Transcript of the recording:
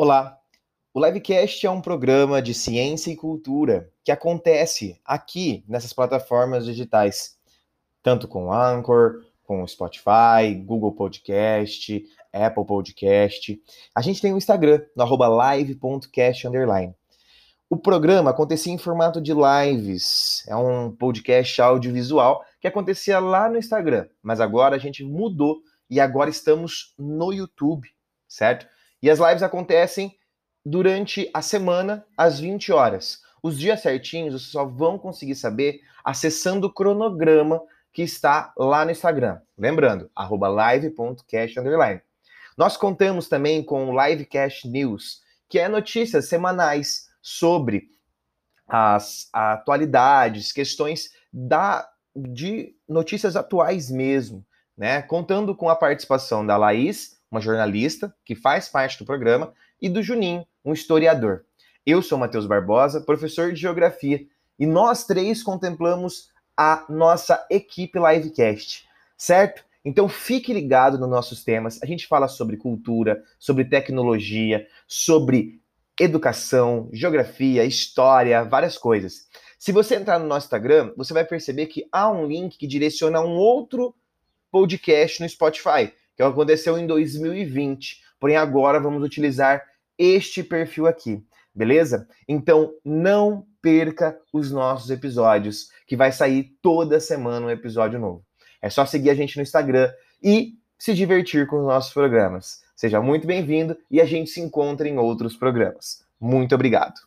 Olá! O Livecast é um programa de ciência e cultura que acontece aqui nessas plataformas digitais, tanto com Anchor, com Spotify, Google Podcast, Apple Podcast. A gente tem o Instagram, no arroba live.cast. O programa acontecia em formato de lives, é um podcast audiovisual que acontecia lá no Instagram, mas agora a gente mudou e agora estamos no YouTube, certo? E as lives acontecem durante a semana, às 20 horas. Os dias certinhos vocês só vão conseguir saber acessando o cronograma que está lá no Instagram. Lembrando, live.cast Nós contamos também com o Livecast News, que é notícias semanais sobre as atualidades, questões da, de notícias atuais mesmo, né? Contando com a participação da Laís, uma jornalista que faz parte do programa, e do Juninho, um historiador. Eu sou Matheus Barbosa, professor de geografia, e nós três contemplamos a nossa equipe Livecast, certo? Então fique ligado nos nossos temas. A gente fala sobre cultura, sobre tecnologia, sobre educação, geografia, história, várias coisas. Se você entrar no nosso Instagram, você vai perceber que há um link que direciona a um outro podcast no Spotify que aconteceu em 2020. Porém, agora vamos utilizar este perfil aqui, beleza? Então, não perca os nossos episódios, que vai sair toda semana um episódio novo. É só seguir a gente no Instagram e se divertir com os nossos programas. Seja muito bem-vindo e a gente se encontra em outros programas. Muito obrigado.